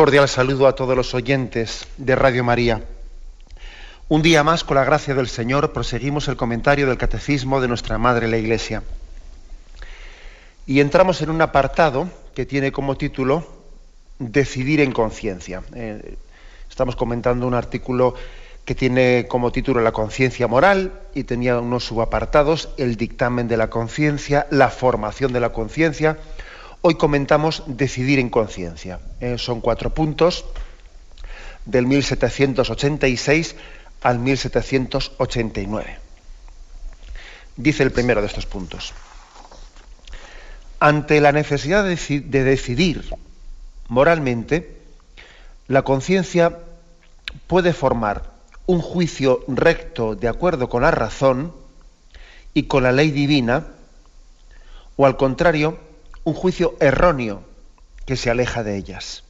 Cordial saludo a todos los oyentes de Radio María. Un día más, con la gracia del Señor, proseguimos el comentario del Catecismo de nuestra Madre la Iglesia. Y entramos en un apartado que tiene como título Decidir en conciencia. Eh, estamos comentando un artículo que tiene como título La conciencia moral y tenía unos subapartados, el dictamen de la conciencia, la formación de la conciencia, Hoy comentamos decidir en conciencia. Eh, son cuatro puntos del 1786 al 1789. Dice el primero de estos puntos. Ante la necesidad de, de decidir moralmente, la conciencia puede formar un juicio recto de acuerdo con la razón y con la ley divina, o al contrario, un juicio erróneo que se aleja de ellas.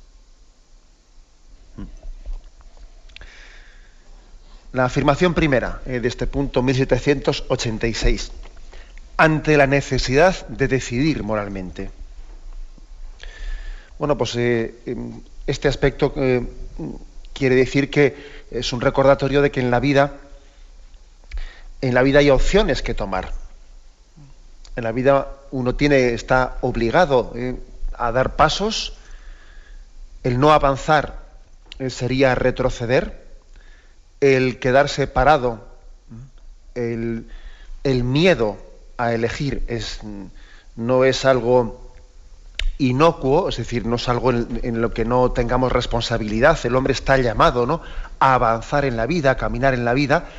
La afirmación primera eh, de este punto 1786, ante la necesidad de decidir moralmente. Bueno, pues eh, em, este aspecto eh, quiere decir que es un recordatorio de que en la vida, en la vida hay opciones que tomar. En la vida uno tiene, está obligado eh, a dar pasos, el no avanzar eh, sería retroceder, el quedarse parado, el, miedo a elegir es, no es algo inocuo, es decir, no es algo en, lo que no tengamos responsabilidad. El hombre está llamado ¿no? a avanzar en la vida, a caminar en la vida,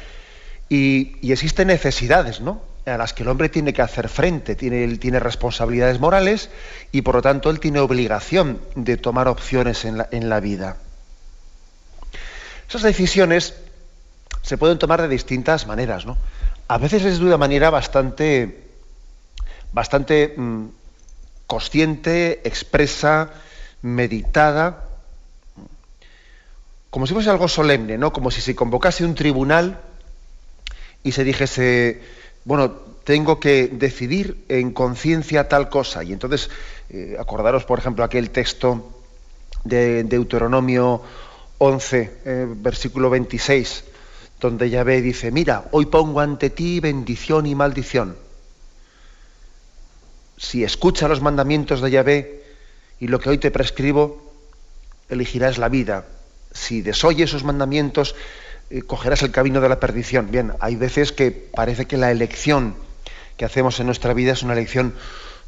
y existen necesidades, ¿no? A las que el hombre tiene que hacer frente, tiene, él tiene responsabilidades morales y por lo tanto él tiene obligación de tomar opciones en la, en la vida. Esas decisiones se pueden tomar de distintas maneras, ¿no? A veces es de una manera bastante, bastante mm, consciente, expresa, meditada, como si fuese algo solemne, ¿no? Como si se convocase un tribunal y se dijese, bueno, tengo que decidir en conciencia tal cosa. Y entonces, eh, acordaros, por ejemplo, aquel texto de Deuteronomio 11, eh, versículo 26, donde Yahvé dice, mira, hoy pongo ante ti bendición y maldición. Si escuchas los mandamientos de Yahvé y lo que hoy te prescribo, elegirás la vida. Si desoyes esos mandamientos, cogerás el camino de la perdición. Bien, hay veces que parece que la elección que hacemos en nuestra vida es una elección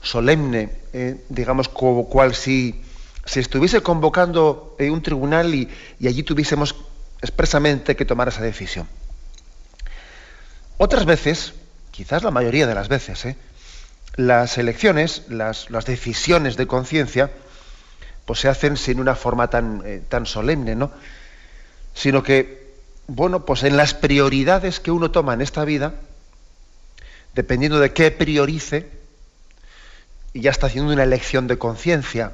solemne, eh, digamos, como cual si se estuviese convocando eh, un tribunal y, allí tuviésemos expresamente que tomar esa decisión. Otras veces, quizás la mayoría de las veces, las elecciones, las, decisiones de conciencia, pues se hacen sin una forma tan, tan solemne, ¿no? Sino que bueno, pues en las prioridades que uno toma en esta vida, dependiendo de qué priorice, y ya está haciendo una elección de conciencia.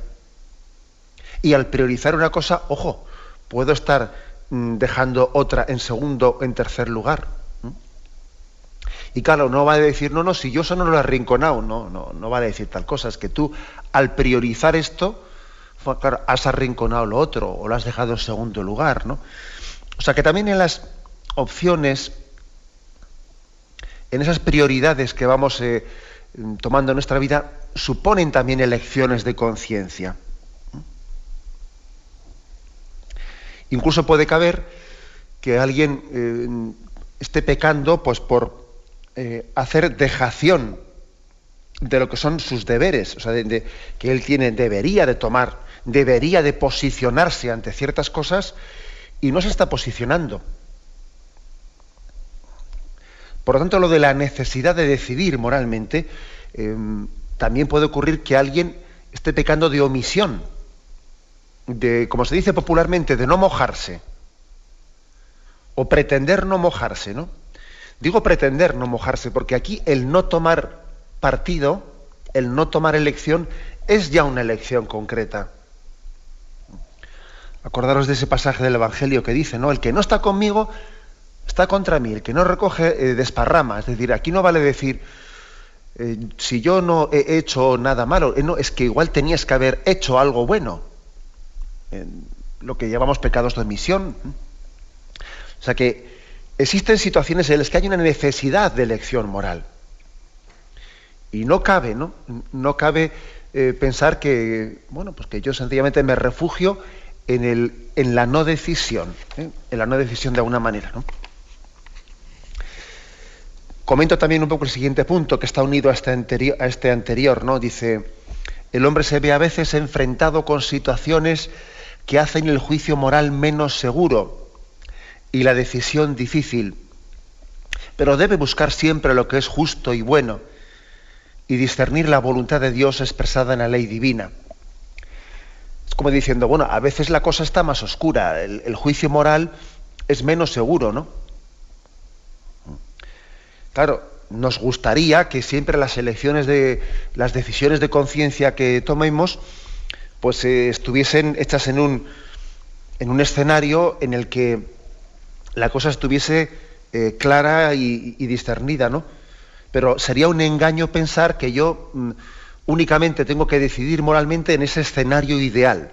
Y al priorizar una cosa, ojo, puedo estar mm, dejando otra en segundo en tercer lugar. Y claro, no va a decir, no, no, si yo eso no lo he arrinconado, no, no, no va a decir tal cosa, es que tú al priorizar esto, claro, has arrinconado lo otro o lo has dejado en segundo lugar, ¿no? O sea que también en las opciones, en esas prioridades que vamos eh, tomando en nuestra vida, suponen también elecciones de conciencia. Incluso puede caber que alguien eh, esté pecando pues, por eh, hacer dejación de lo que son sus deberes, o sea, que él tiene, debería de tomar debería de posicionarse ante ciertas cosas y no se está posicionando. Por lo tanto, lo de la necesidad de decidir moralmente, em, también puede ocurrir que alguien esté pecando de omisión, de, como se dice popularmente, de no mojarse, o pretender no mojarse, ¿no? Digo pretender no mojarse, porque aquí el no tomar partido, el no tomar elección, es ya una elección concreta. Acordaros de ese pasaje del Evangelio que dice, ¿no? El que no está conmigo está contra mí, el que no recoge eh, desparrama. Es decir, aquí no vale decir, eh, si yo no he hecho nada malo, eh, no, es que igual tenías que haber hecho algo bueno. lo que llamamos pecados de omisión. O sea que existen situaciones en las que hay una necesidad de elección moral. Y no cabe, ¿no? No cabe pensar que, bueno, pues que yo sencillamente me refugio en, la no decisión, ¿eh? en la no decisión de alguna manera. ¿no? Comento también un poco el siguiente punto que está unido a este anterior, a este anterior ¿no? Dice, el hombre se ve a veces enfrentado con situaciones que hacen el juicio moral menos seguro y la decisión difícil, pero debe buscar siempre lo que es justo y bueno y discernir la voluntad de Dios expresada en la ley divina como diciendo, bueno, a veces la cosa está más oscura, el, juicio moral es menos seguro, ¿no? Claro, nos gustaría que siempre las elecciones de las decisiones de conciencia que tomemos pues eh, estuviesen hechas en un en un escenario en el que la cosa estuviese eh, clara y, discernida, ¿no? Pero sería un engaño pensar que yo mm, únicamente tengo que decidir moralmente en ese escenario ideal,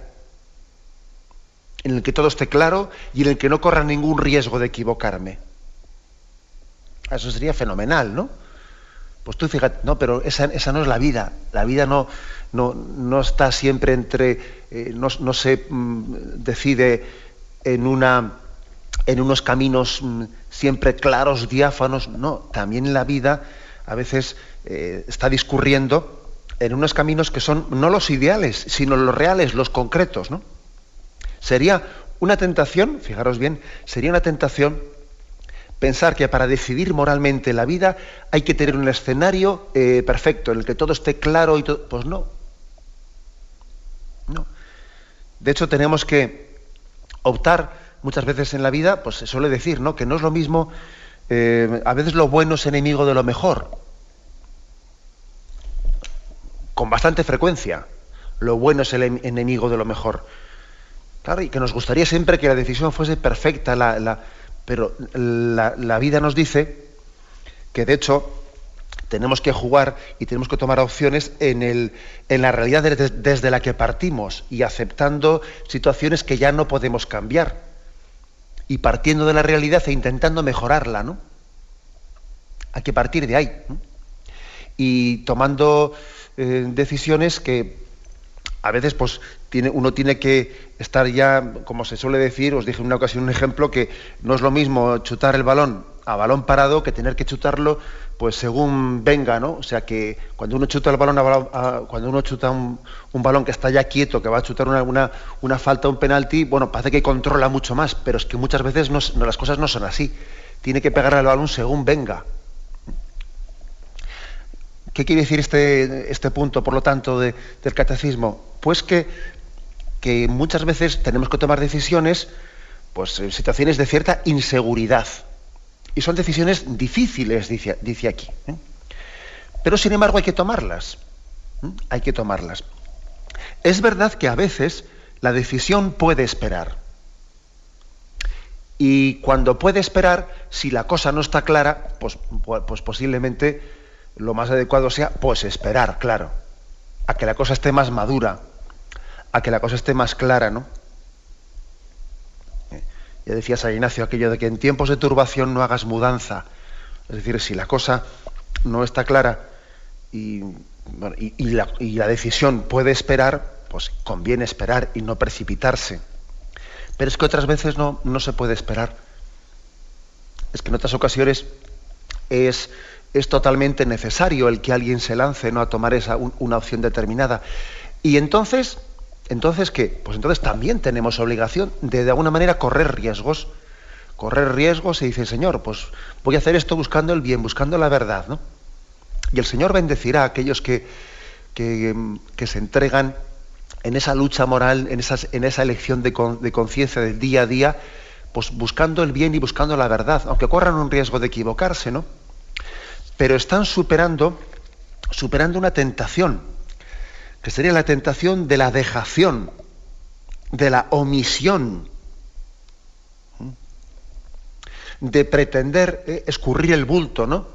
en el que todo esté claro y en el que no corra ningún riesgo de equivocarme. Eso sería fenomenal, ¿no? Pues tú fíjate, no, pero esa, no es la vida. La vida no, no, está siempre entre, eh, no, se mm, decide en, una, en unos caminos mm, siempre claros, diáfanos. No, también la vida a veces eh, está discurriendo en unos caminos que son no los ideales, sino los reales, los concretos, ¿no? Sería una tentación, fijaros bien, sería una tentación pensar que para decidir moralmente la vida hay que tener un escenario eh, perfecto, en el que todo esté claro y todo. Pues no. No. De hecho, tenemos que optar muchas veces en la vida, pues se suele decir, ¿no? Que no es lo mismo, eh, a veces lo bueno es enemigo de lo mejor con bastante frecuencia. Lo bueno es el enemigo de lo mejor. Claro, y que nos gustaría siempre que la decisión fuese perfecta, la, pero la, vida nos dice que de hecho tenemos que jugar y tenemos que tomar opciones en, el, en la realidad desde la que partimos y aceptando situaciones que ya no podemos cambiar y partiendo de la realidad e intentando mejorarla, ¿no? Hay que partir de ahí. Y tomando eh, decisiones que a veces pues tiene, uno tiene que estar ya, como se suele decir, os dije en una ocasión un ejemplo, que no es lo mismo chutar el balón a balón parado que tener que chutarlo pues según venga, ¿no? O sea que cuando uno chuta el balón, a, cuando uno chuta un, balón que está ya quieto, que va a chutar una, una, una falta, un penalti, bueno, parece que controla mucho más, pero es que muchas veces no, las cosas no son así. Tiene que pegar al balón según venga. ¿Qué quiere decir este, este punto, por lo tanto, del catecismo? Pues que, que, muchas veces tenemos que tomar decisiones pues, en situaciones de cierta inseguridad. Y son decisiones difíciles, dice, dice aquí. ¿eh? Pero sin embargo hay que tomarlas. ¿eh? Hay que tomarlas. Es verdad que a veces la decisión puede esperar. Y cuando puede esperar, si la cosa no está clara, pues, pues posiblemente lo más adecuado sea, pues esperar, claro, a que la cosa esté más madura, a que la cosa esté más clara, ¿no? Eh, ya decía San Ignacio aquello de que en tiempos de turbación no hagas mudanza. Es decir, si la cosa no está clara y, la, la, decisión puede esperar, pues conviene esperar y no precipitarse. Pero es que otras veces no, no se puede esperar. Es que en otras ocasiones es es totalmente necesario el que alguien se lance ¿no? a tomar esa, una opción determinada. Y entonces Entonces, ¿qué? Pues entonces también tenemos obligación de de alguna manera correr riesgos. Correr riesgos y dice, Señor, pues voy a hacer esto buscando el bien, buscando la verdad, ¿no? Y el Señor bendecirá a aquellos que, que, se entregan en esa lucha moral, en, esas, en esa elección de, de conciencia del día a día, pues buscando el bien y buscando la verdad, aunque corran un riesgo de equivocarse, ¿no? Pero están superando, superando una tentación, que sería la tentación de la dejación, de la omisión, de pretender eh, escurrir el bulto, ¿no?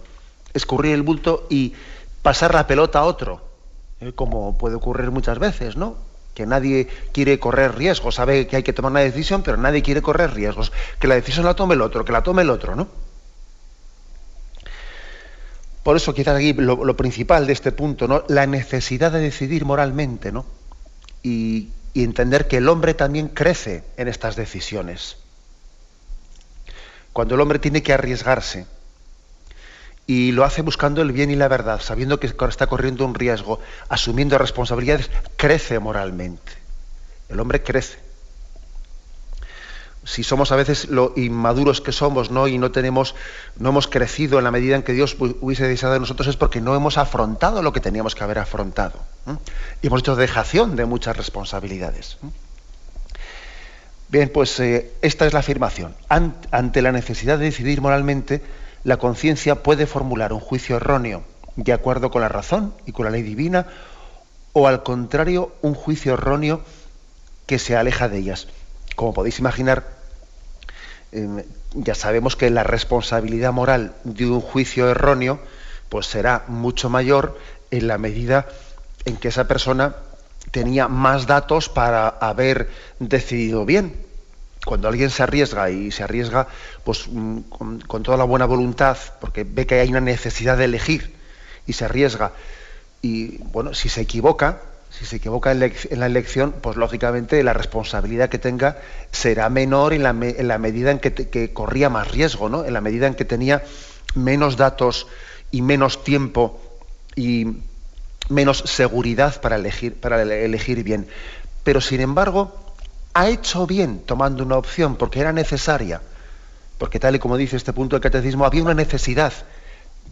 Escurrir el bulto y pasar la pelota a otro, eh, como puede ocurrir muchas veces, ¿no? Que nadie quiere correr riesgos, sabe que hay que tomar una decisión, pero nadie quiere correr riesgos. Que la decisión la tome el otro, que la tome el otro, ¿no? Por eso quizás aquí lo, principal de este punto. La necesidad de decidir moralmente, ¿no? Y entender que el hombre también crece en estas decisiones. Cuando el hombre tiene que arriesgarse y lo hace buscando el bien y la verdad, sabiendo que está corriendo un riesgo, asumiendo responsabilidades, crece moralmente. El hombre crece si somos a veces lo inmaduros que somos, ¿no? Y no tenemos, no hemos crecido en la medida en que Dios hubiese deseado de nosotros, es porque no hemos afrontado lo que teníamos que haber afrontado. Y hemos hecho dejación de muchas responsabilidades. Bien, pues eh, esta es la afirmación. ante la necesidad de decidir moralmente, la conciencia puede formular un juicio erróneo de acuerdo con la razón y con la ley divina, o al contrario, un juicio erróneo que se aleja de ellas como podéis imaginar, em, ya sabemos que la responsabilidad moral de un juicio erróneo pues será mucho mayor en la medida en que esa persona tenía más datos para haber decidido bien. Cuando alguien se arriesga y se arriesga pues mm, con, toda la buena voluntad, porque ve que hay una necesidad de elegir y se arriesga, y bueno, si se equivoca, si se equivoca en, la elección, pues lógicamente la responsabilidad que tenga será menor en la, medida en que, corría más riesgo, ¿no? en la medida en que tenía menos datos y menos tiempo y menos seguridad para elegir, para elegir bien. Pero sin embargo, ha hecho bien tomando una opción porque era necesaria, porque tal y como dice este punto del catecismo, había una necesidad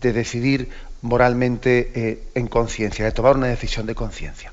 de decidir moralmente eh, en conciencia, de tomar una decisión de conciencia.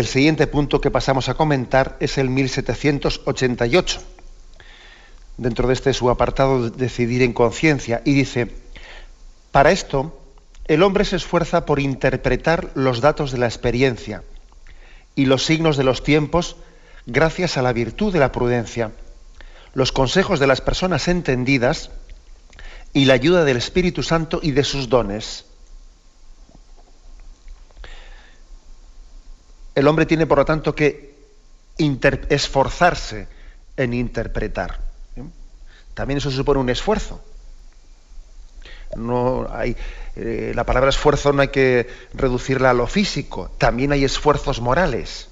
El siguiente punto que pasamos a comentar es el 1788. dentro de este su apartado decidir en conciencia y dice, para esto el hombre se esfuerza por interpretar los datos de la experiencia y los signos de los tiempos gracias a la virtud de la prudencia, los consejos de las personas entendidas y la ayuda del Espíritu Santo y de sus dones. El hombre tiene, por lo tanto, que esforzarse en interpretar. También eso supone un esfuerzo. No hay, eh, la palabra esfuerzo no hay que reducirla a lo físico, también hay esfuerzos morales.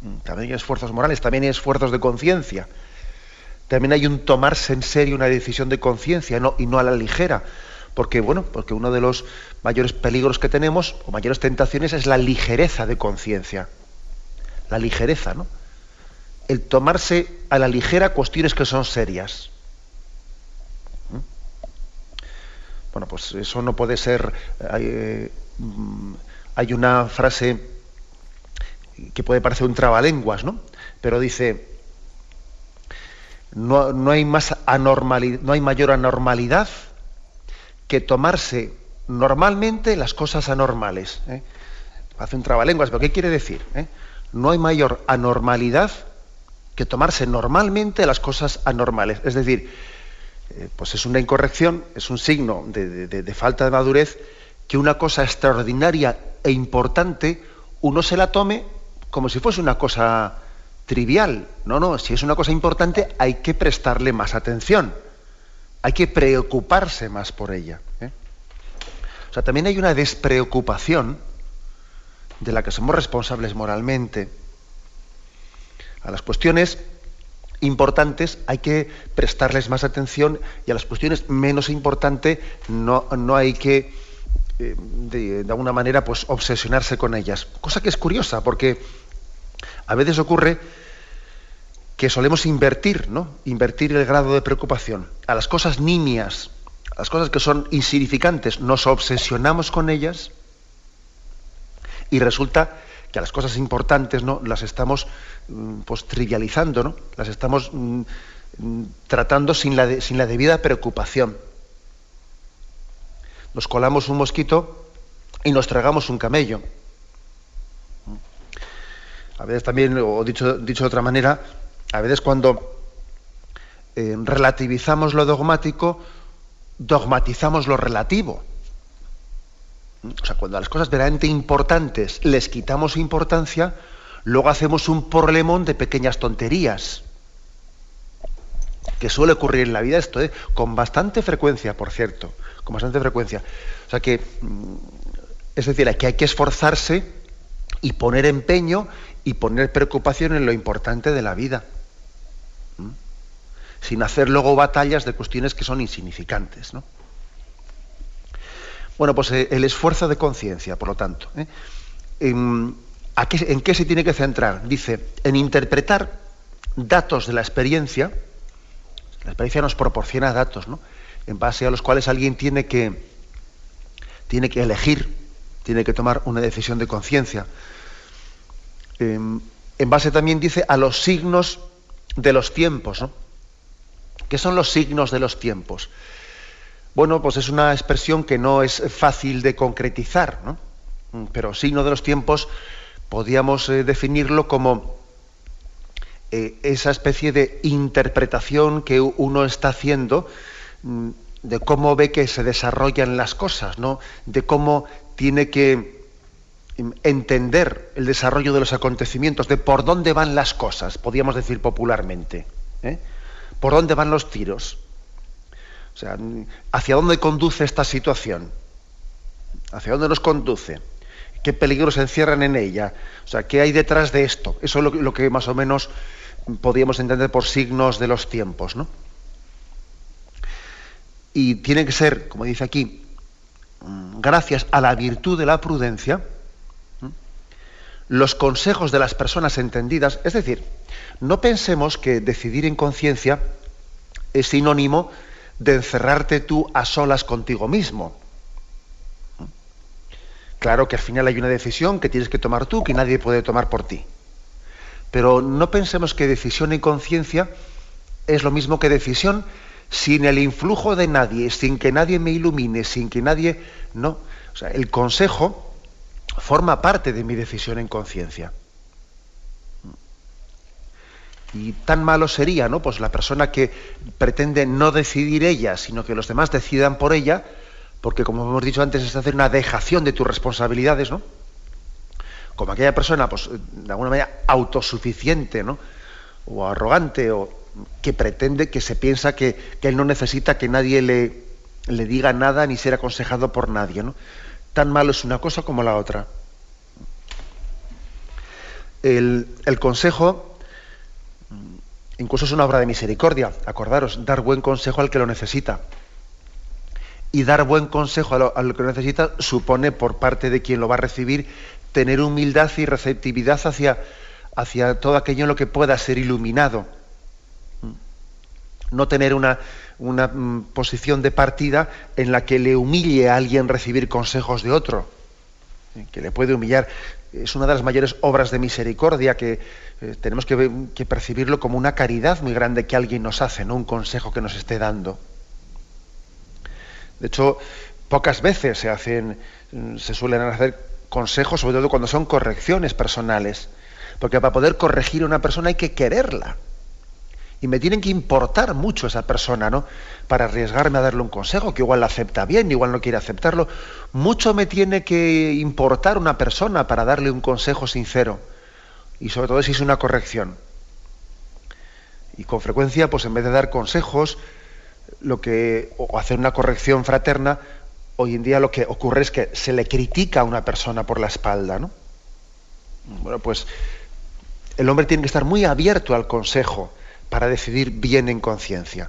Mm, también hay esfuerzos morales, también hay esfuerzos de conciencia. También hay un tomarse en serio una decisión de conciencia y no a la ligera. Porque, bueno, porque uno de los mayores peligros que tenemos, o mayores tentaciones, es la ligereza de conciencia. La ligereza, ¿no? El tomarse a la ligera cuestiones que son serias. Bueno, pues eso no puede ser. Hay, mm, hay, una frase que puede parecer un trabalenguas, ¿no? Pero dice: no, no hay más no hay mayor anormalidad que tomarse normalmente las cosas anormales. ¿eh? Hace un trabalenguas, pero ¿qué quiere decir? Eh? No hay mayor anormalidad que tomarse normalmente las cosas anormales. Es decir, eh, pues es una incorrección, es un signo de, falta de madurez que una cosa extraordinaria e importante uno se la tome como si fuese una cosa trivial. No, no, si es una cosa importante hay que prestarle más atención, hay que preocuparse más por ella. ¿eh? O sea, también hay una despreocupación de la que somos responsables moralmente. A las cuestiones importantes hay que prestarles más atención y a las cuestiones menos importantes no, no hay que, eh, de, alguna manera, pues obsesionarse con ellas. Cosa que es curiosa, porque a veces ocurre que solemos invertir, ¿no? Invertir el grado de preocupación. A las cosas nimias, a las cosas que son insignificantes, nos obsesionamos con ellas y resulta que a las cosas importantes no las estamos mm, pues, trivializando, ¿no? las estamos mm, mm, tratando sin la, sin la debida preocupación. Nos colamos un mosquito y nos tragamos un camello. A veces también, o dicho, dicho de otra manera, a veces cuando eh, relativizamos lo dogmático, dogmatizamos lo relativo. O sea, cuando a las cosas verdaderamente importantes les quitamos importancia, luego hacemos un problemón de pequeñas tonterías. Que suele ocurrir en la vida esto, ¿eh? con bastante frecuencia, por cierto, con bastante frecuencia. O sea que, mm, es decir, que hay que esforzarse y poner empeño y poner preocupación en lo importante de la vida. Sin hacer luego batallas de cuestiones que son insignificantes. ¿no? Bueno, pues eh, el esfuerzo de conciencia, por lo tanto. ¿eh? ¿En, qué, se tiene que centrar? Dice, en interpretar datos de la experiencia. La experiencia nos proporciona datos, ¿no? En base a los cuales alguien tiene que, tiene que elegir, tiene que tomar una decisión de conciencia. en base también dice a los signos de los tiempos, ¿no? ¿Qué son los signos de los tiempos? Bueno, pues es una expresión que no es fácil de concretizar, ¿no? Mm, pero signo de los tiempos podríamos eh, definirlo como eh, esa especie de interpretación que uno está haciendo mm, de cómo ve que se desarrollan las cosas, ¿no? De cómo tiene que mm, entender el desarrollo de los acontecimientos, de por dónde van las cosas, podríamos decir popularmente. ¿eh? ¿Por dónde van los tiros? O sea, ¿hacia dónde conduce esta situación? ¿Hacia dónde nos conduce? ¿Qué peligros se encierran en ella? O sea, ¿qué hay detrás de esto? Eso es lo, que más o menos podríamos entender por signos de los tiempos, ¿no? Y tiene que ser, como dice aquí, mm, gracias a la virtud de la prudencia, los consejos de las personas entendidas, es decir, no pensemos que decidir en conciencia es sinónimo de encerrarte tú a solas contigo mismo. Claro que al final hay una decisión que tienes que tomar tú, que nadie puede tomar por ti. Pero no pensemos que decisión y conciencia es lo mismo que decisión sin el influjo de nadie, sin que nadie me ilumine, sin que nadie... No. O sea, el consejo forma parte de mi decisión en conciencia. Y tan malo sería, ¿no? Pues la persona que pretende no decidir ella, sino que los demás decidan por ella, porque como hemos dicho antes, es hacer una dejación de tus responsabilidades, ¿no? Como aquella persona, pues, de alguna manera autosuficiente, ¿no? O arrogante, o que pretende, que se piensa que, él no necesita que nadie le, le, diga nada ni ser aconsejado por nadie, ¿no? Tan malo es una cosa como la otra. El, el consejo Incluso es una obra de misericordia. Acordaros, dar buen consejo al que lo necesita. Y dar buen consejo al que lo necesita supone por parte de quien lo va a recibir tener humildad y receptividad hacia, hacia todo aquello en lo que pueda ser iluminado. No tener una, una mm, posición de partida en la que le humille a alguien recibir consejos de otro, que le puede humillar. Es una de las mayores obras de misericordia que, eh, tenemos que, percibirlo como una caridad muy grande que alguien nos hace, no un consejo que nos esté dando. De hecho, pocas veces se hacen, se suelen hacer consejos, sobre todo cuando son correcciones personales, porque para poder corregir a una persona hay que quererla. Y me tienen que importar mucho esa persona, ¿no? Para arriesgarme a darle un consejo, que igual la acepta bien, igual no quiere aceptarlo. Mucho me tiene que importar una persona para darle un consejo sincero y sobre todo si es una corrección. Y con frecuencia, pues en vez de dar consejos, lo que, o hacer una corrección fraterna, hoy en día lo que ocurre es que se le critica a una persona por la espalda, ¿no? Bueno, pues el hombre tiene que estar muy abierto al consejo para decidir bien en conciencia.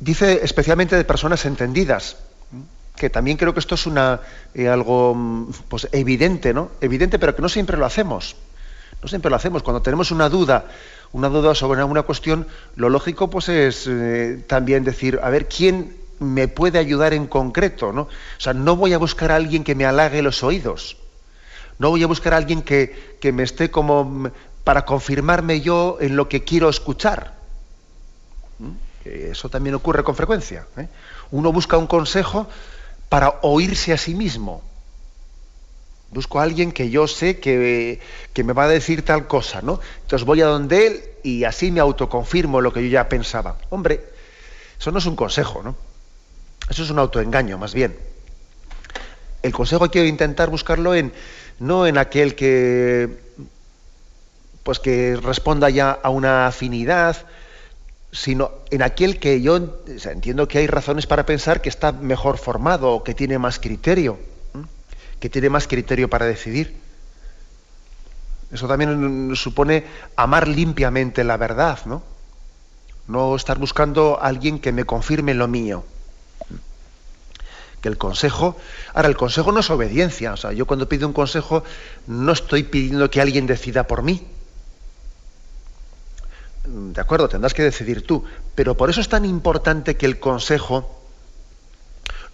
Dice especialmente de personas entendidas que también creo que esto es una, eh, algo mm, pues, evidente, ¿no? Evidente, pero que no siempre lo hacemos. No siempre lo hacemos. Cuando tenemos una duda, una duda sobre alguna cuestión, lo lógico pues es eh, también decir, a ver, ¿quién me puede ayudar en concreto? ¿no? O sea, no voy a buscar a alguien que me halague los oídos. No voy a buscar a alguien que, que me esté como mm, para confirmarme yo en lo que quiero escuchar. ¿Mm? Eso también ocurre con frecuencia. ¿eh? Uno busca un consejo para oírse a sí mismo. Busco a alguien que yo sé que, me va a decir tal cosa, ¿no? Entonces voy a donde él y así me autoconfirmo lo que yo ya pensaba. Hombre, eso no es un consejo, ¿no? Eso es un autoengaño, más bien. El consejo que intentar buscarlo en, no en aquel que, pues que responda ya a una afinidad, sino en aquel que yo entiendo que hay razones para pensar que está mejor formado o que tiene más criterio, que tiene más criterio para decidir. Eso también supone amar limpiamente la verdad, ¿no? No estar buscando a alguien que me confirme lo mío. Que el consejo, ahora el consejo no es obediencia, o sea, yo cuando pido un consejo no estoy pidiendo que alguien decida por mí, de acuerdo, tendrás que decidir tú, pero por eso es tan importante que el consejo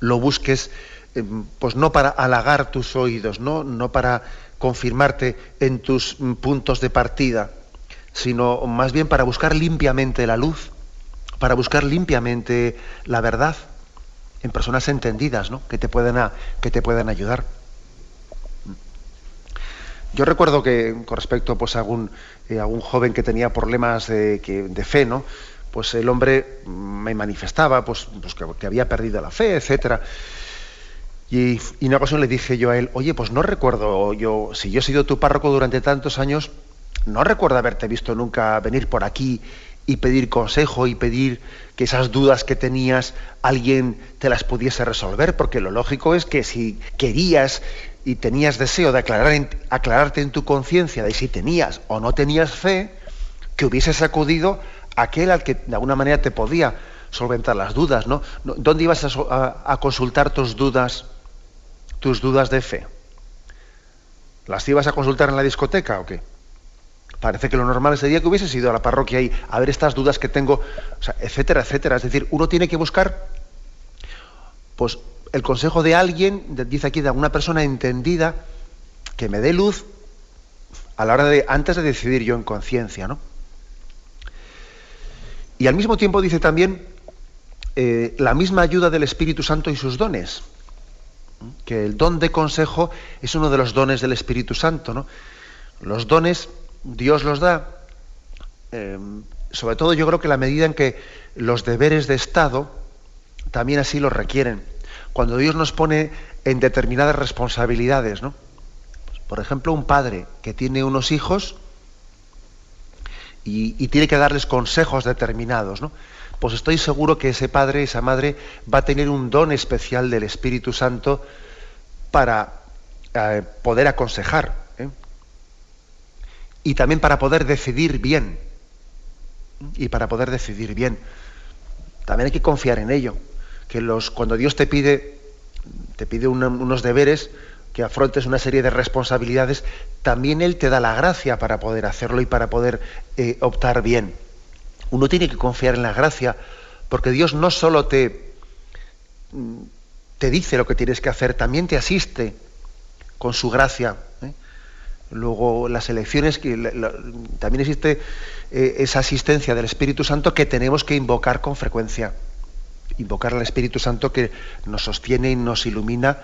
lo busques, eh, pues no para halagar tus oídos, ¿no? no para confirmarte en tus puntos de partida, sino más bien para buscar limpiamente la luz, para buscar limpiamente la verdad en personas entendidas, ¿no? que, te pueden que te puedan ayudar. Yo recuerdo que con respecto pues, a, algún, eh, joven que tenía problemas de, fe, ¿no? pues el hombre me manifestaba pues, pues que, había perdido la fe, etcétera. Y, y, una ocasión le dije yo a él, oye, pues no recuerdo yo, si yo he sido tu párroco durante tantos años, no recuerdo haberte visto nunca venir por aquí y pedir consejo y pedir que esas dudas que tenías alguien te las pudiese resolver, porque lo lógico es que si querías y tenías deseo de aclarar aclararte en tu conciencia de si tenías o no tenías fe, que hubieses acudido a aquel al que de alguna manera te podía solventar las dudas, ¿no? ¿Dónde ibas a, consultar tus dudas, tus dudas de fe? ¿Las ibas a consultar en la discoteca o qué? Parece que lo normal sería que hubieses ido a la parroquia y a ver estas dudas que tengo, etcétera, etcétera. Es decir, uno tiene que buscar, pues, el consejo de alguien, dice aquí, de alguna persona entendida, que me dé luz a la hora de, antes de decidir yo en conciencia, ¿no? Y al mismo tiempo dice también eh, la misma ayuda del Espíritu Santo y sus dones. Que el don de consejo es uno de los dones del Espíritu Santo. ¿no? Los dones Dios los da, eh, sobre todo yo creo que la medida en que los deberes de Estado también así los requieren. Cuando Dios nos pone en determinadas responsabilidades, ¿no? Por ejemplo, un padre que tiene unos hijos y, tiene que darles consejos determinados, ¿no? Pues estoy seguro que ese padre, esa madre, va a tener un don especial del Espíritu Santo para eh, poder aconsejar ¿eh? y también para poder decidir bien. Y para poder decidir bien. También hay que confiar en ello. Que los, cuando Dios te pide, te pide unos deberes, que afrontes una serie de responsabilidades, también Él te da la gracia para poder hacerlo y para poder eh, optar bien. Uno tiene que confiar en la gracia, porque Dios no solo te, mm, te dice lo que tienes que hacer, también te asiste con su gracia. ¿eh? Luego las elecciones, también existe eh, esa asistencia del Espíritu Santo que tenemos que invocar con frecuencia. Invocar al Espíritu Santo que nos sostiene y nos ilumina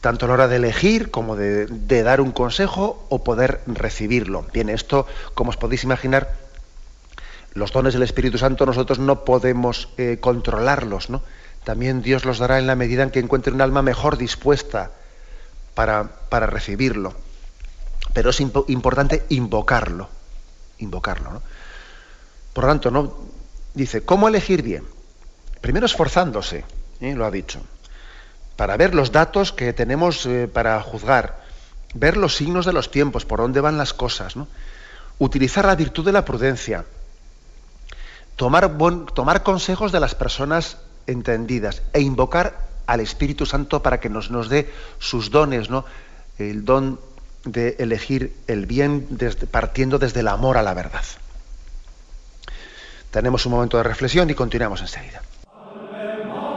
tanto a la hora de elegir como de, dar un consejo o poder recibirlo. Bien, esto, como os podéis imaginar, los dones del Espíritu Santo nosotros no podemos eh, controlarlos, ¿no? También Dios los dará en la medida en que encuentre un alma mejor dispuesta para, para recibirlo. Pero es importante invocarlo, invocarlo. ¿no? Por lo tanto, ¿no? dice, ¿cómo elegir bien? Primero esforzándose, ¿eh? lo ha dicho para ver los datos que tenemos eh, para juzgar, ver los signos de los tiempos, por dónde van las cosas, utilizar la virtud de la prudencia, tomar, tomar consejos de las personas entendidas e invocar al Espíritu Santo para que nos, nos dé sus dones, ¿no? el don de elegir el bien partiendo desde el amor a la verdad. Tenemos un momento de reflexión y continuamos enseguida. Amen.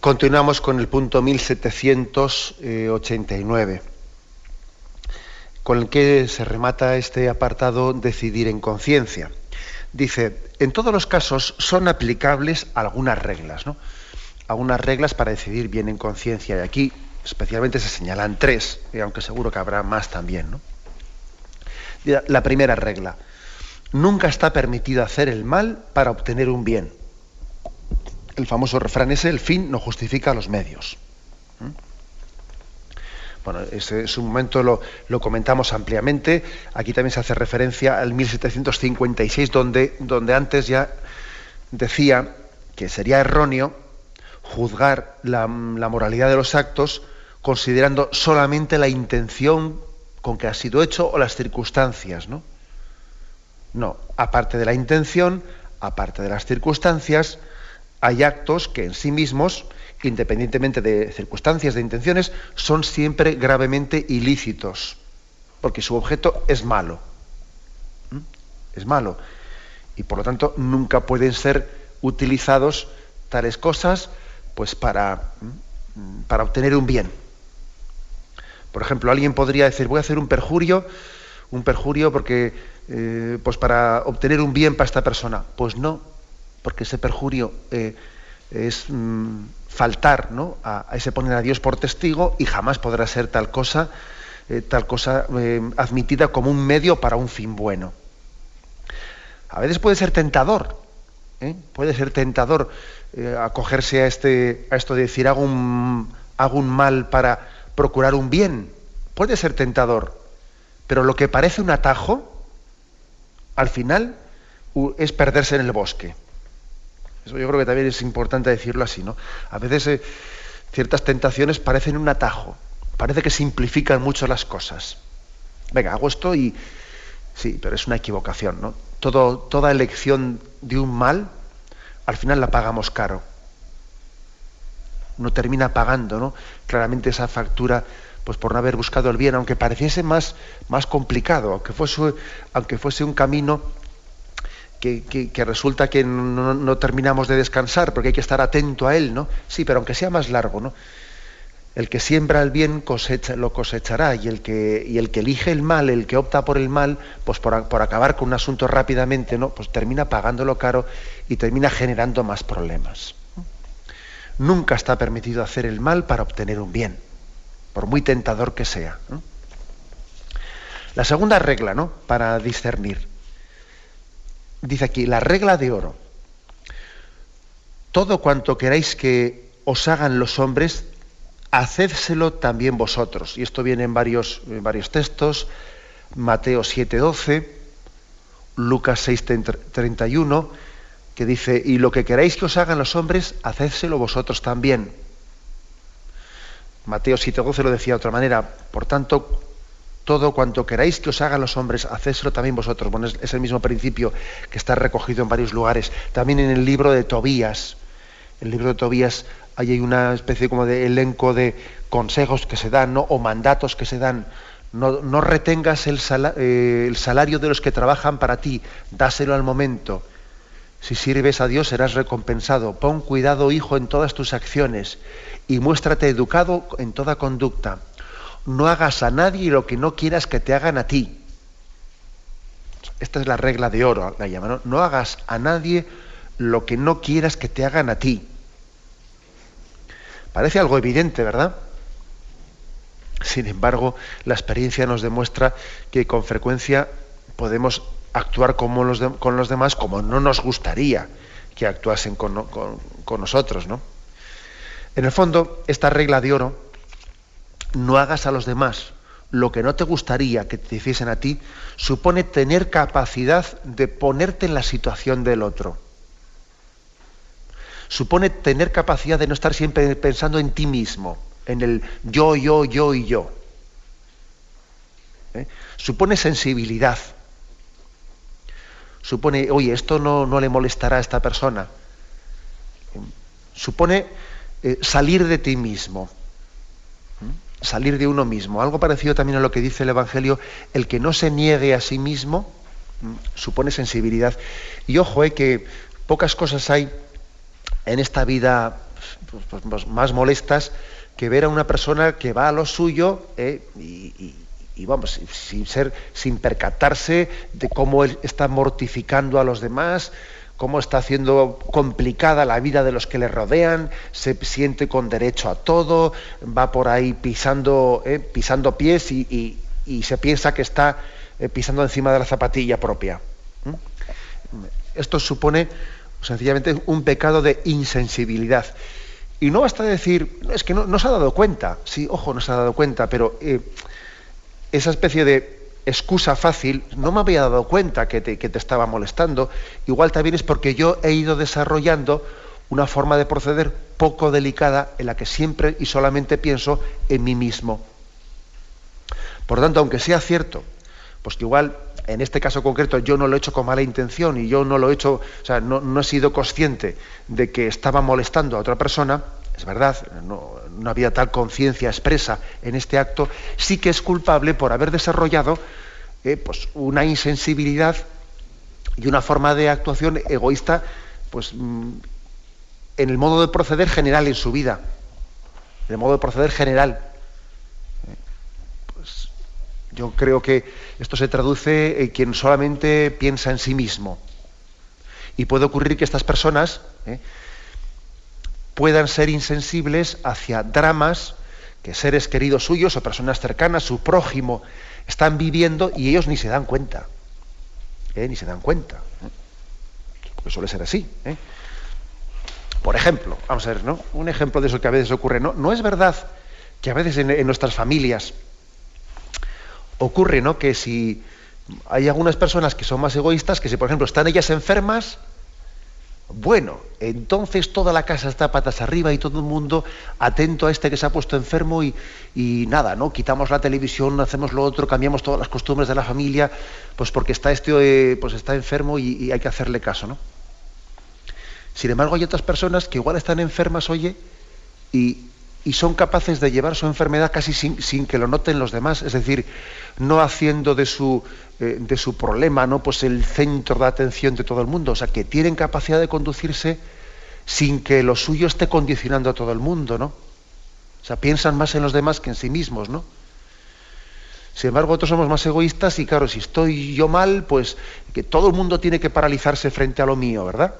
Continuamos con el punto 1789, con el que se remata este apartado Decidir en conciencia. Dice, en todos los casos son aplicables algunas reglas, ¿no? Algunas reglas para decidir bien en conciencia. Y aquí especialmente se señalan tres, aunque seguro que habrá más también. ¿no? La primera regla, nunca está permitido hacer el mal para obtener un bien el famoso refrán ese, el fin no justifica los medios. ¿Mm? Bueno, ese es un momento, lo, lo, comentamos ampliamente. Aquí también se hace referencia al 1756, donde, donde antes ya decía que sería erróneo juzgar la, la, moralidad de los actos considerando solamente la intención con que ha sido hecho o las circunstancias, ¿no? No, aparte de la intención, aparte de las circunstancias, hay actos que en sí mismos, independientemente de circunstancias, de intenciones, son siempre gravemente ilícitos, porque su objeto es malo. ¿Mm? Es malo. Y por lo tanto nunca pueden ser utilizados tales cosas pues para, ¿Mm? para obtener un bien. Por ejemplo, alguien podría decir, voy a hacer un perjurio, un perjurio porque eh, pues para obtener un bien para esta persona. Pues no, porque ese perjurio eh, es mm, faltar ¿no? a, ese poner a Dios por testigo y jamás podrá ser tal cosa, eh, tal cosa eh, admitida como un medio para un fin bueno. A veces puede ser tentador puede ser tentador acogerse a, este, a esto de decir hago un mal para procurar un bien. Puede ser tentador, pero lo que parece un atajo, al final, es perderse en el bosque. Eso yo creo que también es importante decirlo así, ¿no? A veces eh, ciertas tentaciones parecen un atajo, parece que simplifican mucho las cosas. Venga, hago esto y sí, pero es una equivocación, ¿no? Toda elección de un mal al final la pagamos caro. Uno termina pagando ¿no? claramente esa factura pues por no haber buscado el bien, aunque pareciese más, más complicado, aunque fuese, aunque fuese un camino que, resulta que no, no, terminamos de descansar, porque hay que estar atento a él, ¿no? Sí, pero aunque sea más largo, ¿no? El que siembra el bien cosecha, lo cosechará y el, que, y el que elige el mal, el que opta por el mal, pues por, acabar con un asunto rápidamente, ¿no? pues termina pagándolo caro y termina generando más problemas. Nunca está permitido hacer el mal para obtener un bien, por muy tentador que sea. La segunda regla, ¿no? Para discernir. Dice aquí, la regla de oro. Todo cuanto queráis que os hagan los hombres, hacédselo también vosotros. Y esto viene en varios, varios textos, Mateo 7:12, Lucas 6:31, que dice, y lo que queráis que os hagan los hombres, hacédselo vosotros también. Mateo 7:12 lo decía de otra manera, por tanto, todo cuanto queráis que os hagan los hombres, hacédselo también vosotros. Bueno, es, el mismo principio que está recogido en varios lugares. También en el libro de Tobías. El libro de Tobías hay una especie como de elenco de consejos que se dan, ¿no? o mandatos que se dan. No, retengas el, eh, el, salario de los que trabajan para ti, dáselo al momento. Si sirves a Dios serás recompensado. Pon cuidado, hijo, en todas tus acciones y muéstrate educado en toda conducta. No hagas a nadie lo que no quieras que te hagan a ti. Esta es la regla de oro, la llaman. ¿no? hagas a nadie lo que no quieras que te hagan a ti. Parece algo evidente, ¿verdad? Sin embargo, la experiencia nos demuestra que con frecuencia podemos actuar los con los demás como no nos gustaría que actuasen con, nosotros, ¿no? En el fondo, esta regla de oro, no hagas a los demás lo que no te gustaría que te hiciesen a ti, supone tener capacidad de ponerte en la situación del otro supone tener capacidad de no estar siempre pensando en ti mismo, en el yo, yo, yo y yo. ¿Eh? Supone sensibilidad. Supone, oye, esto no, no le molestará a esta persona. Supone eh, salir de ti mismo. Salir de uno mismo. Algo parecido también a lo que dice el Evangelio, el que no se niegue a sí mismo ¿Mm? supone sensibilidad. Y ojo, eh, que pocas cosas hay en esta vida pues, pues, pues, más molestas que ver a una persona que va a lo suyo eh, y, vamos, sin ser, sin percatarse de cómo él está mortificando a los demás, cómo está haciendo complicada la vida de los que le rodean, se siente con derecho a todo, va por ahí pisando, eh, pisando pies y, se piensa que está eh, pisando encima de la zapatilla propia. Esto supone sencillamente un pecado de insensibilidad. Y no basta decir, es que no, se ha dado cuenta, sí, ojo, no se ha dado cuenta, pero eh, esa especie de excusa fácil, no me había dado cuenta que te, que te estaba molestando, igual también es porque yo he ido desarrollando una forma de proceder poco delicada en la que siempre y solamente pienso en mí mismo. Por tanto, aunque sea cierto, pues que igual en este caso concreto yo no lo he hecho con mala intención y yo no lo he hecho, o sea, no, he sido consciente de que estaba molestando a otra persona, es verdad, no, había tal conciencia expresa en este acto, sí que es culpable por haber desarrollado eh, pues una insensibilidad y una forma de actuación egoísta pues, mm, en el modo de proceder general en su vida, en el modo de proceder general. Yo creo que esto se traduce en quien solamente piensa en sí mismo. Y puede ocurrir que estas personas ¿eh? puedan ser insensibles hacia dramas que seres queridos suyos o personas cercanas, su prójimo, están viviendo y ellos ni se dan cuenta. ¿eh? Ni se dan cuenta. Pues suele ser así. ¿eh? Por ejemplo, vamos a ver, ¿no? Un ejemplo de eso que a veces ocurre. No, no es verdad que a veces en, nuestras familias ocurre, ¿no? Que si hay algunas personas que son más egoístas, que si por ejemplo están ellas enfermas, bueno, entonces toda la casa está patas arriba y todo el mundo atento a este que se ha puesto enfermo y, nada, ¿no? Quitamos la televisión, hacemos lo otro, cambiamos todas las costumbres de la familia, pues porque está este, eh, pues está enfermo y, y, hay que hacerle caso, ¿no? Sin embargo, hay otras personas que igual están enfermas, oye, y, y son capaces de llevar su enfermedad casi sin, que lo noten los demás, es decir, no haciendo de su, eh, de su problema ¿no? pues el centro de atención de todo el mundo, o sea, que tienen capacidad de conducirse sin que lo suyo esté condicionando a todo el mundo, ¿no? O sea, piensan más en los demás que en sí mismos, ¿no? Sin embargo, otros somos más egoístas y claro, si estoy yo mal, pues que todo el mundo tiene que paralizarse frente a lo mío, ¿verdad?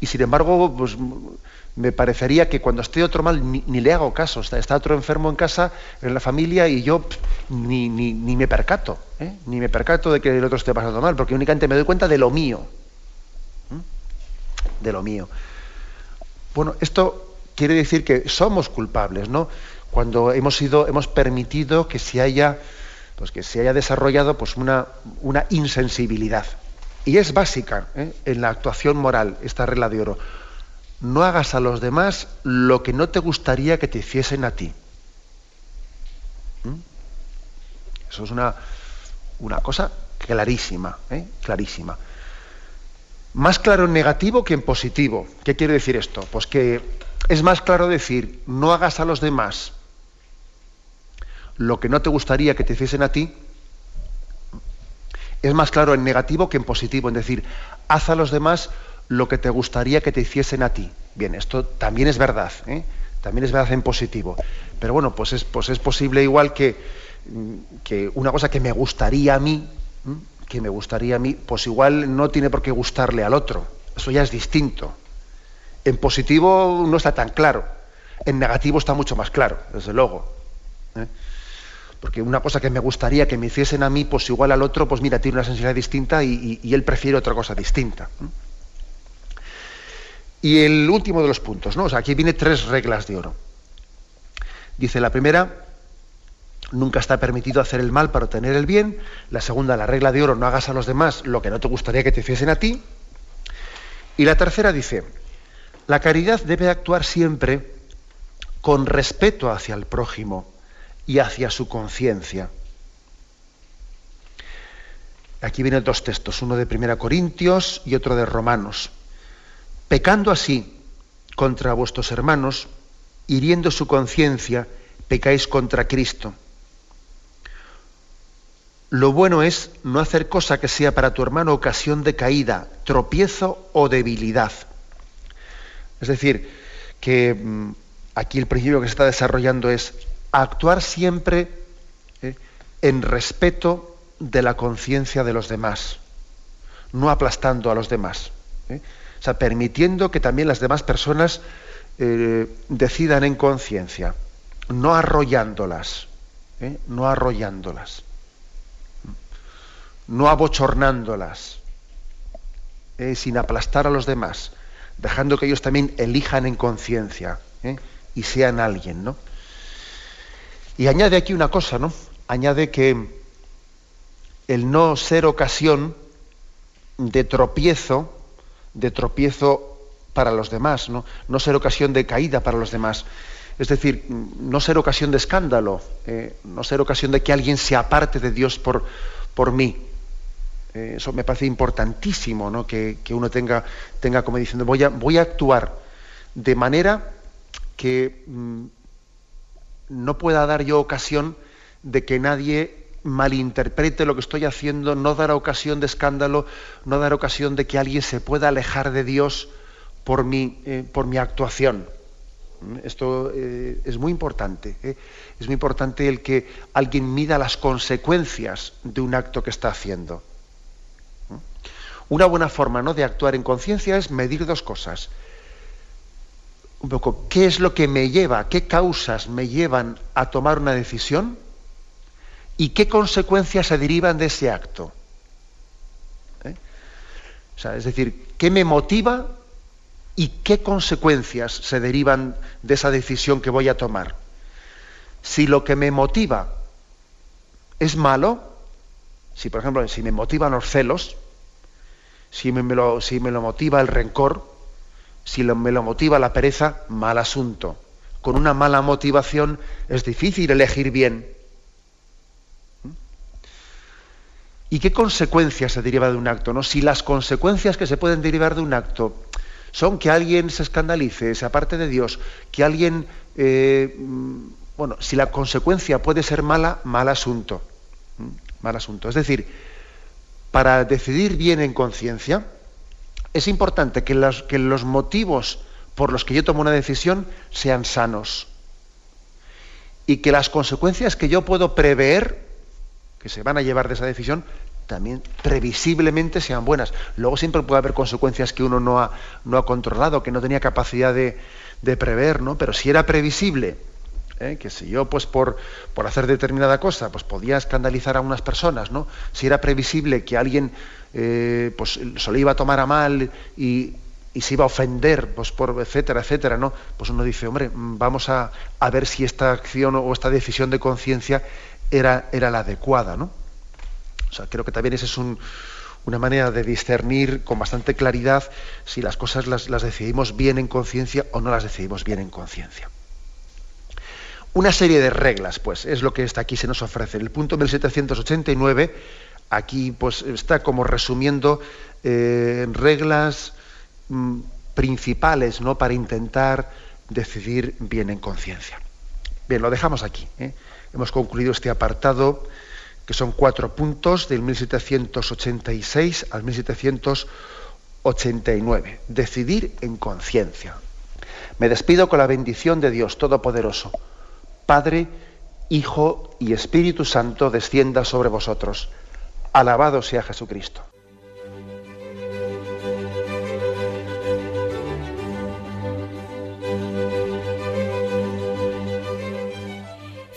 Y sin embargo, pues me parecería que cuando esté otro mal ni, le hago caso. Está, otro enfermo en casa, en la familia, y yo ni, me percato, ¿eh? ni me percato de que el otro esté pasando mal, porque únicamente me doy cuenta de lo mío. De lo mío. Bueno, esto quiere decir que somos culpables, ¿no? Cuando hemos sido, hemos permitido que se haya, pues que se haya desarrollado pues una, una insensibilidad. Y es básica ¿eh? en la actuación moral esta regla de oro no hagas a los demás lo que no te gustaría que te hiciesen a ti. ¿Mm? Eso es una, una cosa clarísima, ¿eh? clarísima. Más claro en negativo que en positivo. ¿Qué quiere decir esto? Pues que es más claro decir, no hagas a los demás lo que no te gustaría que te hiciesen a ti. Es más claro en negativo que en positivo, en decir, haz a los demás lo que te gustaría que te hiciesen a ti. Bien, esto también es verdad, ¿eh? también es verdad en positivo. Pero bueno, pues es, pues es posible igual que, mm, que, una cosa que me gustaría a mí, que me gustaría a mí, pues igual no tiene por qué gustarle al otro. Eso ya es distinto. En positivo no está tan claro. En negativo está mucho más claro, desde luego. ¿eh? Porque una cosa que me gustaría que me hiciesen a mí, pues igual al otro, pues mira, tiene una sensibilidad distinta y, él prefiere otra cosa distinta. Y el último de los puntos, ¿no? O sea, aquí viene tres reglas de oro. Dice la primera, nunca está permitido hacer el mal para obtener el bien. La segunda, la regla de oro, no hagas a los demás lo que no te gustaría que te hiciesen a ti. Y la tercera dice, la caridad debe actuar siempre con respeto hacia el prójimo y hacia su conciencia. Aquí vienen dos textos, uno de Primera Corintios y otro de Romanos. Pecando así contra vuestros hermanos, hiriendo su conciencia, pecáis contra Cristo. Lo bueno es no hacer cosa que sea para tu hermano ocasión de caída, tropiezo o debilidad. Es decir, que mm, aquí el principio que se está desarrollando es actuar siempre eh, en respeto de la conciencia de los demás, no aplastando a los demás. ¿eh? O sea, permitiendo que también las demás personas eh, decidan en conciencia, no arrollándolas, ¿eh? no arrollándolas, no abochornándolas, ¿eh? sin aplastar a los demás, dejando que ellos también elijan en conciencia y sean alguien, ¿no? Y añade aquí una cosa, ¿no? Añade que el no ser ocasión de tropiezo de tropiezo para los demás, ¿no? no ser ocasión de caída para los demás. Es decir, no ser ocasión de escándalo, eh, no ser ocasión de que alguien se aparte de Dios por, por mí. Eh, eso me parece importantísimo, ¿no? que, uno tenga, tenga como diciendo, voy a, voy a actuar de manera que mm, no pueda dar yo ocasión de que nadie malinterprete lo que estoy haciendo, no dar ocasión de escándalo, no dar ocasión de que alguien se pueda alejar de Dios por mi, eh, por mi actuación. Esto eh, es muy importante. ¿eh? Es muy importante el que alguien mida las consecuencias de un acto que está haciendo. Una buena forma ¿no? de actuar en conciencia es medir dos cosas. Un poco, ¿qué es lo que me lleva, qué causas me llevan a tomar una decisión? ¿Y qué consecuencias se derivan de ese acto? ¿Eh? Es decir, ¿qué me motiva y qué consecuencias se derivan de esa decisión que voy a tomar? Si lo que me motiva es malo, si por ejemplo, si me motivan los celos, si me, lo, si me lo motiva el rencor, si me lo motiva la pereza, mal asunto. Con una mala motivación es difícil elegir bien. ¿Mm? ¿Y qué consecuencias se deriva de un acto? ¿no? Si las consecuencias que se pueden derivar de un acto son que alguien se escandalice, se aparte de Dios, que alguien, eh, bueno, si la consecuencia puede ser mala, mal asunto. Mal asunto. Es decir, para decidir bien en conciencia, es importante que los motivos por los que yo tomo una decisión sean sanos y que las consecuencias que yo puedo prever, que se van a llevar de esa decisión, también previsiblemente sean buenas. Luego siempre puede haber consecuencias que uno no ha, no ha controlado, que no tenía capacidad de, de prever, ¿no? Pero si era previsible ¿eh? que si yo pues por, por hacer determinada cosa pues podía escandalizar a unas personas, ¿no? Si era previsible que alguien eh, pues se lo iba a tomar a mal y, y se iba a ofender, pues por etcétera, etcétera, ¿no? Pues uno dice, hombre, vamos a, a ver si esta acción o esta decisión de conciencia era, era la adecuada, ¿no? O sea, creo que también esa es un, una manera de discernir con bastante claridad si las cosas las, las decidimos bien en conciencia o no las decidimos bien en conciencia. Una serie de reglas, pues, es lo que está aquí se nos ofrece. El punto 1789, aquí pues está como resumiendo eh, reglas mm, principales ¿no? para intentar decidir bien en conciencia. Bien, lo dejamos aquí. ¿eh? Hemos concluido este apartado, que son cuatro puntos, del 1786 al 1789. Decidir en conciencia. Me despido con la bendición de Dios Todopoderoso. Padre, Hijo y Espíritu Santo descienda sobre vosotros. Alabado sea Jesucristo.